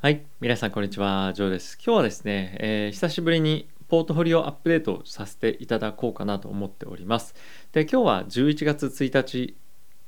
はい、皆さんこんにちは、ジョーです。今日はですね、えー久しぶりにポートフォリオアップデートさせていただこうかなと思っております。で、今日は11月1日、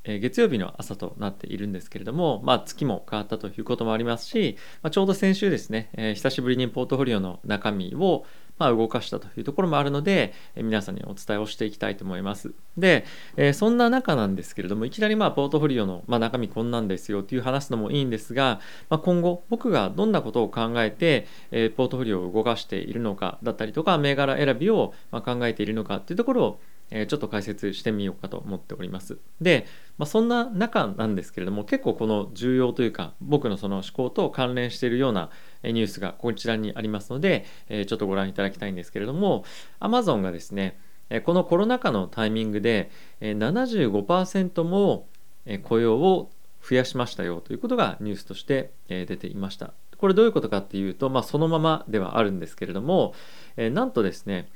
えー月曜日の朝となっているんですけれども、まあ、月も変わったということもありますし、まあ、ちょうど先週ですね、えー久しぶりにポートフォリオの中身を、まあ、動かしたというところもあるので、えー皆さんにお伝えをしていきたいと思います。で、えーそんな中なんですけれどもいきなりまあポートフォリオの、まあ、中身こんなんですよっていう話すのもいいんですが、まあ、今後僕がどんなことを考えて、えーポートフォリオを動かしているのかだったりとか銘柄選びをまあ考えているのかっていうところをえちょっと解説してみようかと思っております。で、まあ、そんな中なんですけれども結構この重要というか僕のその思考と関連しているようなニュースがこちらにありますので、えちょっとご覧いただきたいんですけれども Amazon がですねこのコロナ禍のタイミングで75%も雇用を増やしましたよということがニュースとして出ていました。これどういうことかっていうと、まあ、そのままではあるんですけれども、えなんとですね、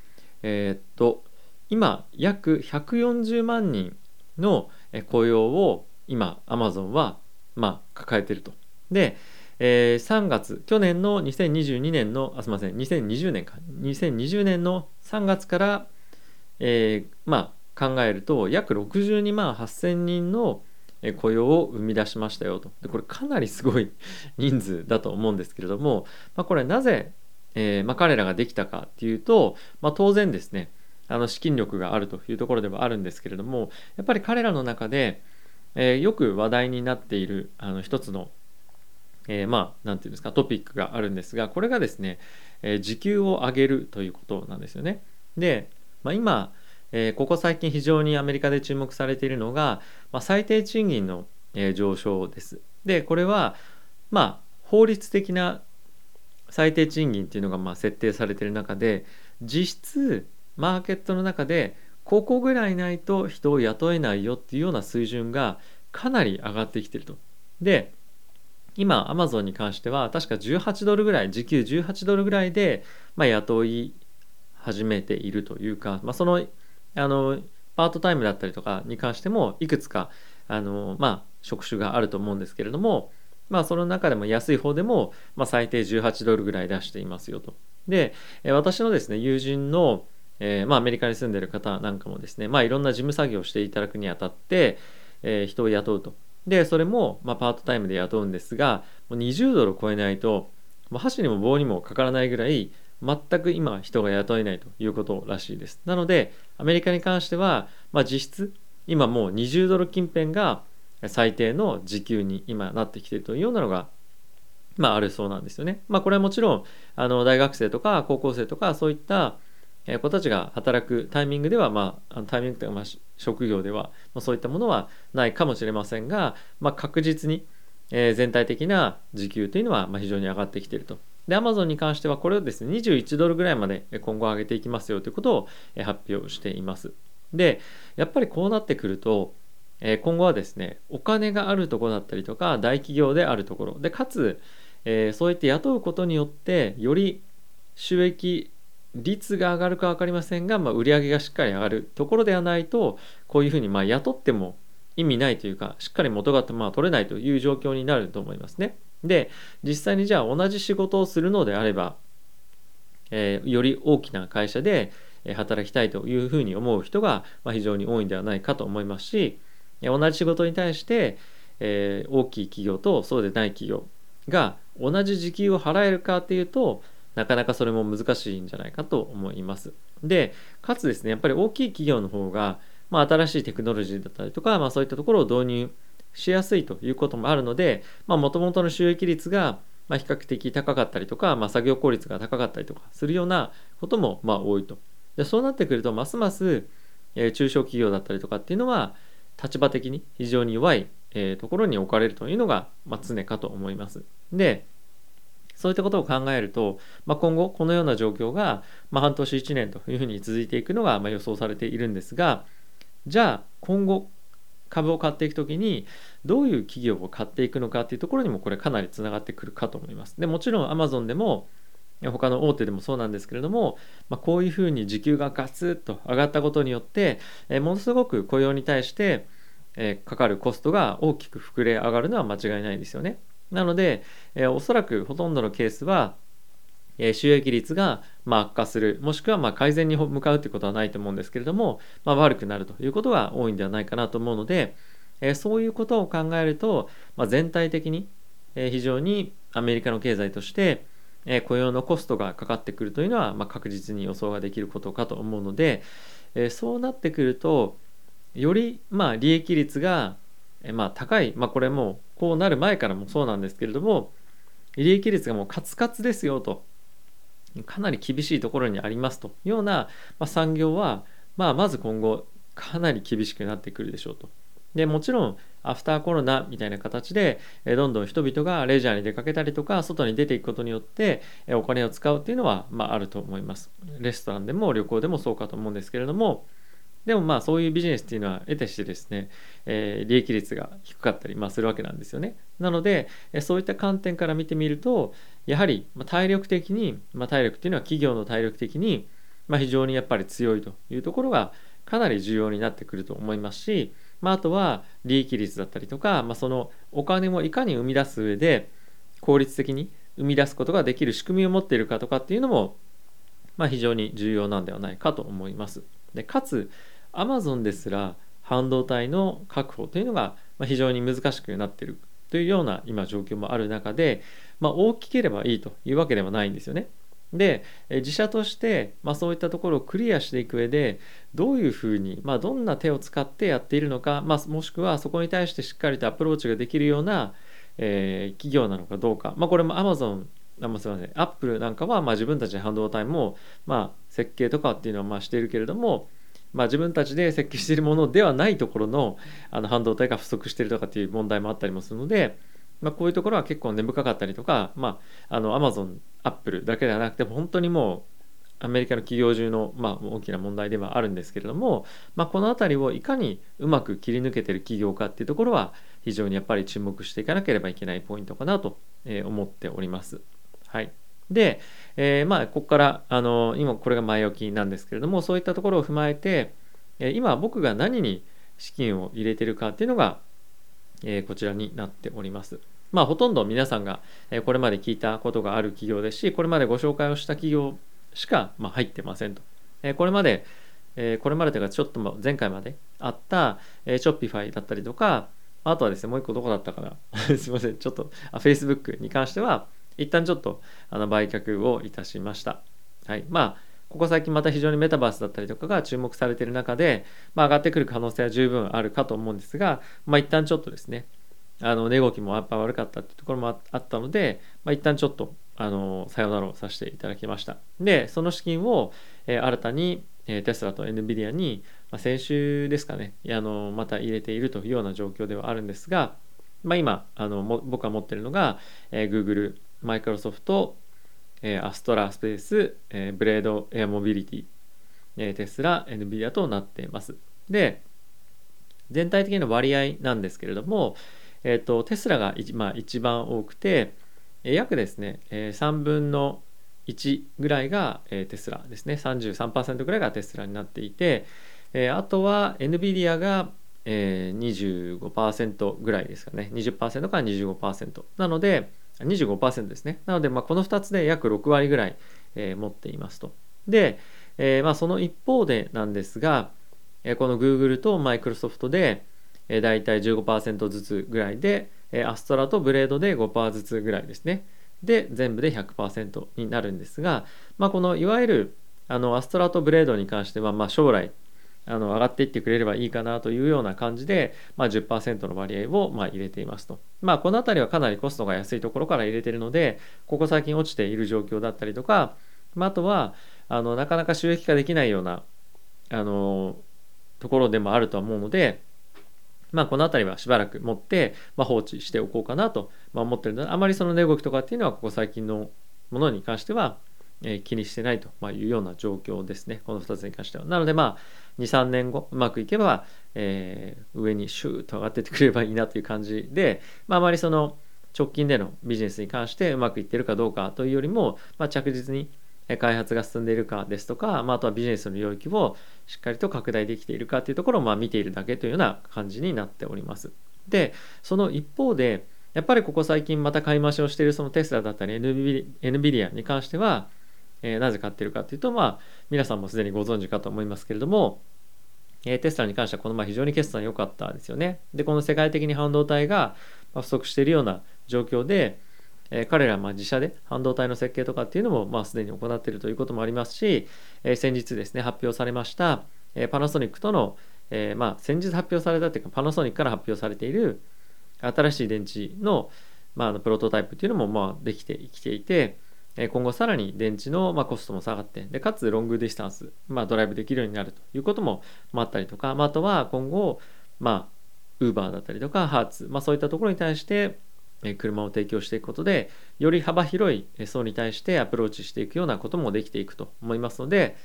えーっと今約140万人の雇用を今 Amazon はまあ抱えていると。で、えー3月去年の2022年のあすみません2020年か。2020年の3月から、えーまあ考えると約62万8,000人の雇用を生み出しましたよと。でこれかなりすごい 人数だと思うんですけれども、まあ、これなぜ、えーまあ、彼らができたかっていうと、まあ、当然ですね。あの資金力があるというところではあるんですけれどもやっぱり彼らの中で、えーよく話題になっているあの一つの、えーまあなんていうんですかトピックがあるんですがこれがですね、えー時給を上げるということなんですよね。で、まあ、今、えーここ最近非常にアメリカで注目されているのが、まあ、最低賃金の、えー上昇です。でこれはまあ法律的な最低賃金っていうのがまあ設定されている中で実質マーケットの中でここぐらいないと人を雇えないよっていうような水準がかなり上がってきてると。で今アマゾンに関しては確か18ドルぐらい時給18ドルぐらいで、まあ、雇い始めているというか、まあ、そのあのパートタイムだったりとかに関してもいくつかあの、まあ、職種があると思うんですけれども、まあ、その中でも安い方でも、まあ、最低18ドルぐらい出していますよと。で私のですね友人のえーまあ、アメリカに住んでる方なんかもですね、まあ、いろんな事務作業をしていただくにあたって、えー人を雇うと。で、それも、まあ、パートタイムで雇うんですが、もう20ドル超えないと、もう箸にも棒にもかからないぐらい、全く今人が雇えないということらしいです。なので、アメリカに関しては、まあ、実質、今もう20ドル近辺が最低の時給に今なってきているというようなのが、まあ、あるそうなんですよね。まあ、これはもちろん、あの大学生とか高校生とかそういったえ子たちが働くタイミングでは、まあ、タイミングというか、まあ、職業では、まあ、そういったものはないかもしれませんが、まあ、確実に、え全体的な時給というのは、まあ、非常に上がってきていると。で、Amazon に関してはこれをですね、21ドルぐらいまで今後上げていきますよということを発表しています。で、やっぱりこうなってくると、え今後はですね、お金があるところだったりとか、大企業であるところ、で、かつ、えそうやって雇うことによって、より収益率が上がるか分かりませんが、まあ、売上がしっかり上がるところではないとこういうふうにま雇っても意味ないというかしっかり元がまあ取れないという状況になると思いますね。で実際にじゃあ同じ仕事をするのであれば、えーより大きな会社で働きたいというふうに思う人が非常に多いんではないかと思いますし同じ仕事に対して、えー大きい企業とそうでない企業が同じ時給を払えるかっていうとなかなかそれも難しいんじゃないかと思います。で、かつですね、やっぱり大きい企業の方が、まあ、新しいテクノロジーだったりとか、まあ、そういったところを導入しやすいということもあるので、まあ、元々の収益率が、ま、比較的高かったりとか、まあ、作業効率が高かったりとかするようなことも、まあ、多いと。でそうなってくると、ますます、え中小企業だったりとかっていうのは、立場的に非常に弱い、えところに置かれるというのが、ま、常かと思います。で、そういったことを考えると、まあ、今後このような状況が、ま、半年1年というふうに続いていくのがま予想されているんですがじゃあ今後株を買っていくときにどういう企業を買っていくのかっていうところにもこれかなりつながってくるかと思います。でもちろん Amazon でも他の大手でもそうなんですけれども、まあ、こういうふうに時給がガツッと上がったことによって、えものすごく雇用に対して、えかかるコストが大きく膨れ上がるのは間違いないですよね。なので、えー、おそらくほとんどのケースは、えー、収益率がまあ悪化するもしくはまあ改善に向かうということはないと思うんですけれども、まあ、悪くなるということが多いんではないかなと思うので、えー、そういうことを考えると、まあ、全体的に、えー、非常にアメリカの経済として、えー、雇用のコストがかかってくるというのは、まあ、確実に予想ができることかと思うので、えー、そうなってくるとよりまあ利益率が、え、まあ高い、まあ、これもこうなる前からもそうなんですけれども利益率がもうカツカツですよと。かなり厳しいところにありますと。いうような、まあ、産業は、まあ、まず今後かなり厳しくなってくるでしょうと。でもちろんアフターコロナみたいな形でどんどん人々がレジャーに出かけたりとか外に出ていくことによってお金を使うっていうのは、まあ、あると思います。レストランでも旅行でもそうかと思うんですけれどもでもまあそういうビジネスっていうのは得てしてですね、えー、利益率が低かったり、まあ、するわけなんですよね。なのでそういった観点から見てみるとやはり体力的に、まあ、体力っていうのは企業の体力的に、まあ、非常にやっぱり強いというところがかなり重要になってくると思いますし、まあ、あとは利益率だったりとか、まあ、そのお金もいかに生み出す上で効率的に生み出すことができる仕組みを持っているかとかっていうのも、まあ、非常に重要なんではないかと思います。でかつアマゾンですら半導体の確保というのが非常に難しくなっているというような今状況もある中で、まあ、大きければいいというわけではないんですよね。で自社として、まあ、そういったところをクリアしていく上でどういうふうに、まあ、どんな手を使ってやっているのか、まあ、もしくはそこに対してしっかりとアプローチができるような、えー、企業なのかどうか、まあ、これも Amazon あすみませんアップルなんかはま自分たちで半導体もま設計とかっていうのはまあしているけれどもまあ、自分たちで設計しているものではないところのあの半導体が不足しているとかっていう問題もあったりもするので、まあ、こういうところは結構根深かったりとか、まあ、あの Amazon、Apple だけではなくて本当にもうアメリカの企業中の、まあ、大きな問題ではあるんですけれども、まあ、この辺りをいかにうまく切り抜けてる企業かっていうところは非常にやっぱり注目していかなければいけないポイントかなと思っております。はい、で、えー、まあここからあの今これが前置きなんですけれどもそういったところを踏まえて、え、今僕が何に資金を入れてるかっていうのが、えー、こちらになっております。まあほとんど皆さんがこれまで聞いたことがある企業ですしこれまでご紹介をした企業しかま入ってませんと。えこれまでえこれまでというかちょっと前回まであったショッピファイだったりとかあとはですねもう一個どこだったかな すいませんちょっとあ Facebook に関しては一旦ちょっとあの売却をいたしました。はい。まあ、ここ最近また非常にメタバースだったりとかが注目されている中で、まあ、上がってくる可能性は十分あるかと思うんですが、まあ、一旦ちょっとですね、あの値動きもやっぱ悪かったっていうところもあったので、まあ、一旦ちょっとあのさよならをさせていただきました。で、その資金を、えー、新たに、えー、テスラと NVIDIA に、まあ、先週ですかねあの、また入れているというような状況ではあるんですが、まあ、今あの僕が持ってるのが、えー、Google マイクロソフト、えー、アストラスペース、えー、ブレードエアモビリティ、えー、テスラ、NVIDIA となっています。で、全体的な割合なんですけれども、えーと、テスラが一,、まあ、一番多くて、約ですね、えー、3分の1ぐらいが、えー、テスラですね、33%ぐらいがテスラになっていて、えー、あとは NVIDIA が、えー、25%ぐらいですかね、20%から25%。なので、25%ですね。なので、まあ、この2つで約6割ぐらい、えー、持っていますと。で、えー、まあ、その一方でなんですが、えー、この Google と Microsoft で、えー、大体15%ずつぐらいで、えー、アストラとブレードで5%ずつぐらいですね。で、全部で100%になるんですが、まあ、このいわゆるあのアストラとブレードに関しては、まあ、将来あの上がっていってくれればいいかなというような感じで、まあ10%、の割合をまあ入れていますと。まあこの辺りはかなりコストが安いところから入れているのでここ最近落ちている状況だったりとか、まあ、あとはあのなかなか収益化できないようなあのところでもあるとは思うので、まあ、この辺りはしばらく持って、まあ、放置しておこうかなと思ってるのであまりその値動きとかっていうのはここ最近のものに関してはえ気にしてないというような状況ですね。この2つに関しては。なのでまあ2、3年後うまくいけば、えー、上にシューッと上がってってくれればいいなという感じで、まあ、あまりその直近でのビジネスに関してうまくいってるかどうかというよりも、まあ、着実に開発が進んでいるかですとか、まあ、あとはビジネスの領域をしっかりと拡大できているかというところをまあ見ているだけというような感じになっております。で、その一方で、やっぱりここ最近また買い増しをしているそのテスラだったり NVIDIA に関しては、えー、なぜ買ってるかというと、まあ、皆さんもすでにご存知かと思いますけれども、えー、テスラに関してはこの前非常に決算良かったですよね。で、この世界的に半導体が不足しているような状況で、え、彼らはま自社で半導体の設計とかっていうのもまあすでに行っているということもありますし、え、先日ですね発表されました、え、パナソニックとの、え、まあ先日発表されたというかパナソニックから発表されている新しい電池の,、ま、あのプロトタイプっていうのもまあできてきていて今後さらに電池のまあコストも下がってでかつロングディスタンス、まあ、ドライブできるようになるということもあったりとか、まあ、あとは今後まあウーバーだったりとかハーツ、まあ、そういったところに対して車を提供していくことでより幅広い層に対してアプローチしていくようなこともできていくと思いますので、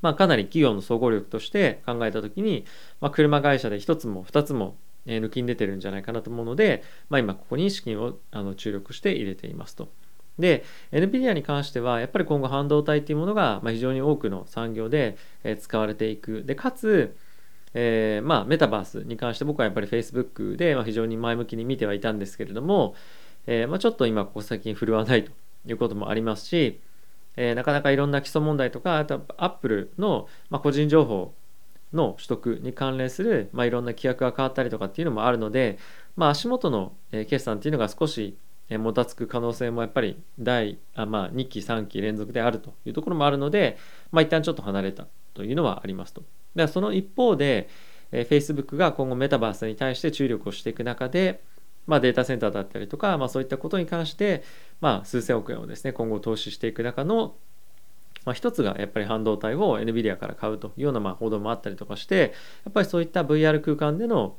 まあ、かなり企業の総合力として考えた時に、まあ、車会社で1つも2つも抜きに出てるんじゃないかなと思うので、まあ、今ここに資金をあの注力して入れていますと。で NVIDIA に関してはやっぱり今後半導体っていうものが非常に多くの産業で使われていく。でかつえー、まあ、メタバースに関して僕はやっぱり Facebook で、非常に前向きに見てはいたんですけれども、えー、まあ、ちょっと今ここ最近振るわないということもありますし、えー、なかなかいろんな基礎問題とかあとアップルの、ま、個人情報の取得に関連する、まあ、いろんな規約が変わったりとかっていうのもあるので、まあ、足元の決算っていうのが少しもたつく可能性もやっぱり第あ、まあ、2期3期連続であるというところもあるので、まあ、一旦ちょっと離れたというのはありますと。ではその一方で、えー、Facebook が今後メタバースに対して注力をしていく中で、まあ、データセンターだったりとか、まあ、そういったことに関して、まあ、数千億円をですね今後投資していく中の、まあ、一つがやっぱり半導体を NVIDIA から買うというようなまあ報道もあったりとかしてやっぱりそういった VR 空間での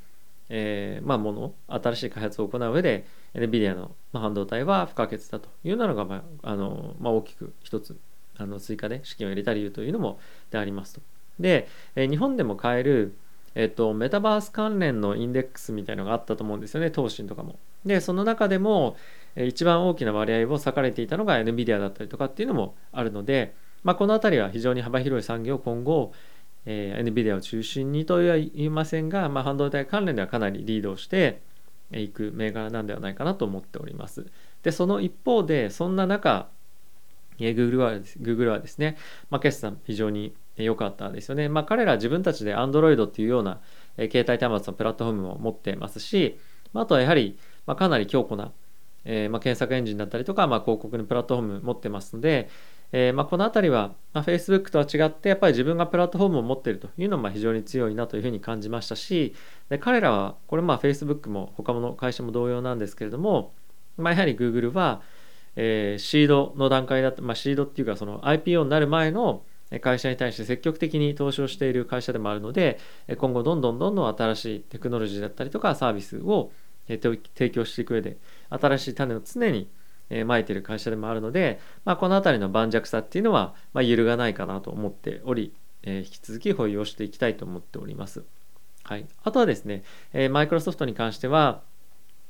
えー、まあ、もの新しい開発を行う上で NVIDIA の半導体は不可欠だというのが、まああのまあ、大きく一つあの追加で資金を入れた理由というのもでありますと。で、え日本でも買える、えっと、メタバース関連のインデックスみたいのがあったと思うんですよね、投信とかも。で、その中でも、え一番大きな割合を割かれていたのが NVIDIA だったりとかっていうのもあるので、まあ、この辺りは非常に幅広い産業を今後、えー、NVIDIA を中心にとは言いませんが、まあ、半導体関連ではかなりリードしていく銘柄なんではないかなと思っております。で、その一方で、そんな中、えー、Google は Google はですね、まあ、決算非常に良かったですよね。まあ、彼ら自分たちで Android っていうような、え、携帯端末のプラットフォームも持ってますし、まあ、あとはやはり、まあ、かなり強固な、えーまあ、検索エンジンだったりとか、まあ、広告のプラットフォーム持ってますので、えーまあ、この辺りは、まあ、Facebook とは違ってやっぱり自分がプラットフォームを持っているというのも非常に強いなというふうに感じましたしで彼らはこれまあ Facebook も他の会社も同様なんですけれども、まあ、やはり Google は、えー、シードの段階だった、まあ、シードっていうかその IPO になる前の会社に対して積極的に投資をしている会社でもあるので今後どんどんどんどん新しいテクノロジーだったりとかサービスを提供していく上で新しい種を常にえまいてる会社でもあるので、まあ、この辺りの盤石さっていうのは、まあ、揺るがないかなと思っており、えー、引き続き保有をしていきたいと思っております。はい、あとはですね、え、マイクロソフトに関しては、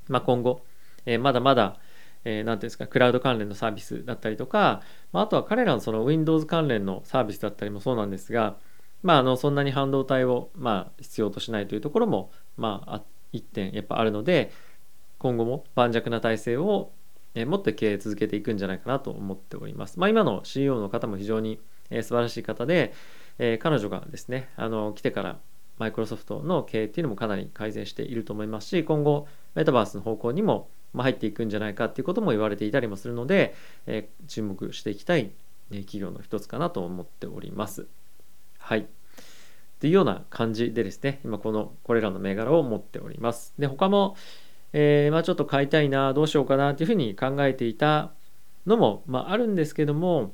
まあ、今後、えー、まだまだえー、ていうんですか、クラウド関連のサービスだったりとか、まあ、あとは彼らのその Windows 関連のサービスだったりもそうなんですが、まあ、あのそんなに半導体を、まあ、必要としないというところも、まあ、一点やっぱあるので、今後も盤石な体制をえもっと経営続けていくんじゃないかなと思っております。まあ、今の CEO の方も非常に、え素晴らしい方で、え彼女がですねあの来てからマイクロソフトの経営っていうのもかなり改善していると思いますし今後メタバースの方向にも入っていくんじゃないかっていうことも言われていたりもするので、え注目していきたい企業の一つかなと思っております。はい。というような感じでですね、今このこれらの銘柄を持っております。で、他も、えー、まあ、ちょっと買いたいなどうしようかなというふうに考えていたのも、まあ、あるんですけども、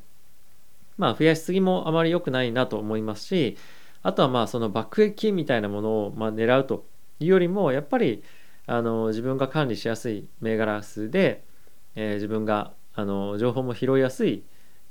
まあ、増やしすぎもあまり良くないなと思いますしあとはまあその爆撃みたいなものをま狙うというよりもやっぱりあの自分が管理しやすい銘柄数で、えー、自分があの情報も拾いやすい、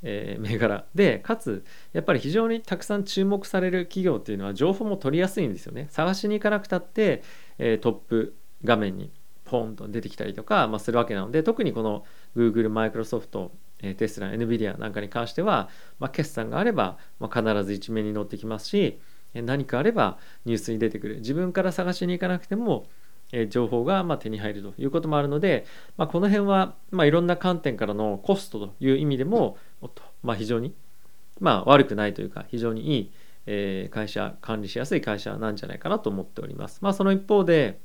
えー、銘柄でかつやっぱり非常にたくさん注目される企業っていうのは情報も取りやすいんですよね。探しに行かなくたって、えー、トップ画面にポンと出てきたりとか、まあ、するわけなので特にこの Google、Microsoft、テスラ、NVIDIA なんかに関しては、まあ、決算があれば、まあ、必ず一面に載ってきますし何かあればニュースに出てくる自分から探しに行かなくても情報がま手に入るということもあるので、まあ、この辺はまいろんな観点からのコストという意味でもま、非常にま悪くないというか非常にいい、会社管理しやすい会社なんじゃないかなと思っております。まあ、その一方で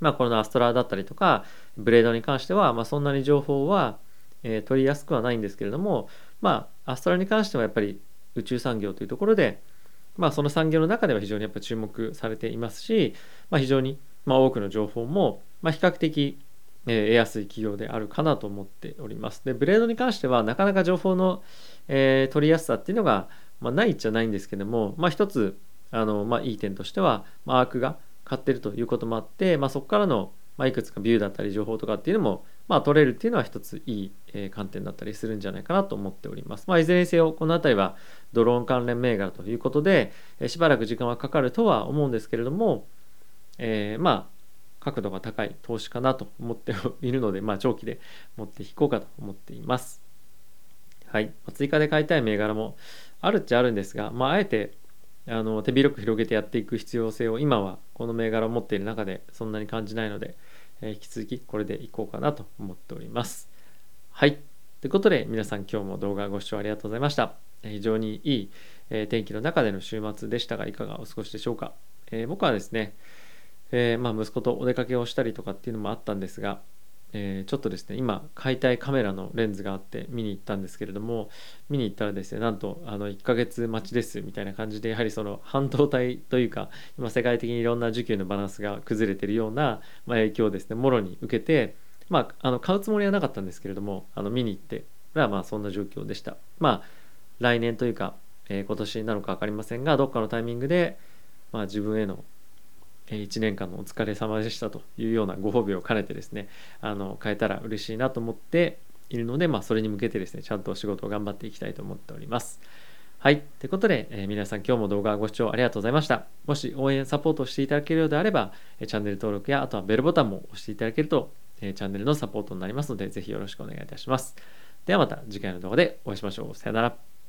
まあ、このアストラだったりとかブレードに関しては、まあ、そんなに情報は、えー、取りやすくはないんですけれども、まあ、アストラに関してはやっぱり宇宙産業というところで、まあ、その産業の中では非常にやっぱ注目されていますし、まあ、非常に、まあ、多くの情報も、まあ、比較的、え、得やすい企業であるかなと思っております。でブレードに関してはなかなか情報の、えー、取りやすさっていうのが、まあ、ないっちゃないんですけども、まあ、一つあの、まあ、いい点としては、まあ、アークが買ってるということもあって、まあ、そこからの、まあ、いくつかビューだったり情報とかっていうのも、まあ、取れるっていうのは一ついい、えー、観点だったりするんじゃないかなと思っております。まあ、いずれにせよこの辺りはドローン関連銘柄ということで、えー、しばらく時間はかかるとは思うんですけれども、えー、まあ角度が高い投資かなと思っているので、まあ、長期で持っていこうかと思っています。はい。追加で買いたい銘柄もあるっちゃあるんですが、まあ、あえてあの手広く広げてやっていく必要性を今はこの銘柄を持っている中でそんなに感じないので、えー、引き続きこれでいこうかなと思っております。はい。ということで皆さん今日も動画ご視聴ありがとうございました。非常にいい、えー、天気の中での週末でしたがいかがお過ごしでしょうか。えー、僕はですね、えまあ、息子とお出かけをしたりとかっていうのもあったんですが、えー、ちょっとですね今買いたいカメラのレンズがあって見に行ったんですけれども見に行ったらですねなんとあの1ヶ月待ちですみたいな感じでやはりその半導体というか今世界的にいろんな需給のバランスが崩れてるような、まあ、影響をですねもろに受けて、まあ、あの買うつもりはなかったんですけれどもあの見に行ってらまあそんな状況でした。まあ来年というか、えー、今年なのか分かりませんがどっかのタイミングで、まあ、自分への1年間のお疲れ様でしたというようなご褒美を兼ねてですねあの変えたら嬉しいなと思っているので、まあ、それに向けてですねちゃんと仕事を頑張っていきたいと思っております。はい。ということで、えー、皆さん今日も動画ご視聴ありがとうございました。もし応援サポートしていただけるようであれば、えチャンネル登録やあとはベルボタンも押していただけると、えチャンネルのサポートになりますので、ぜひよろしくお願いいたします。ではまた次回の動画でお会いしましょう。さよなら。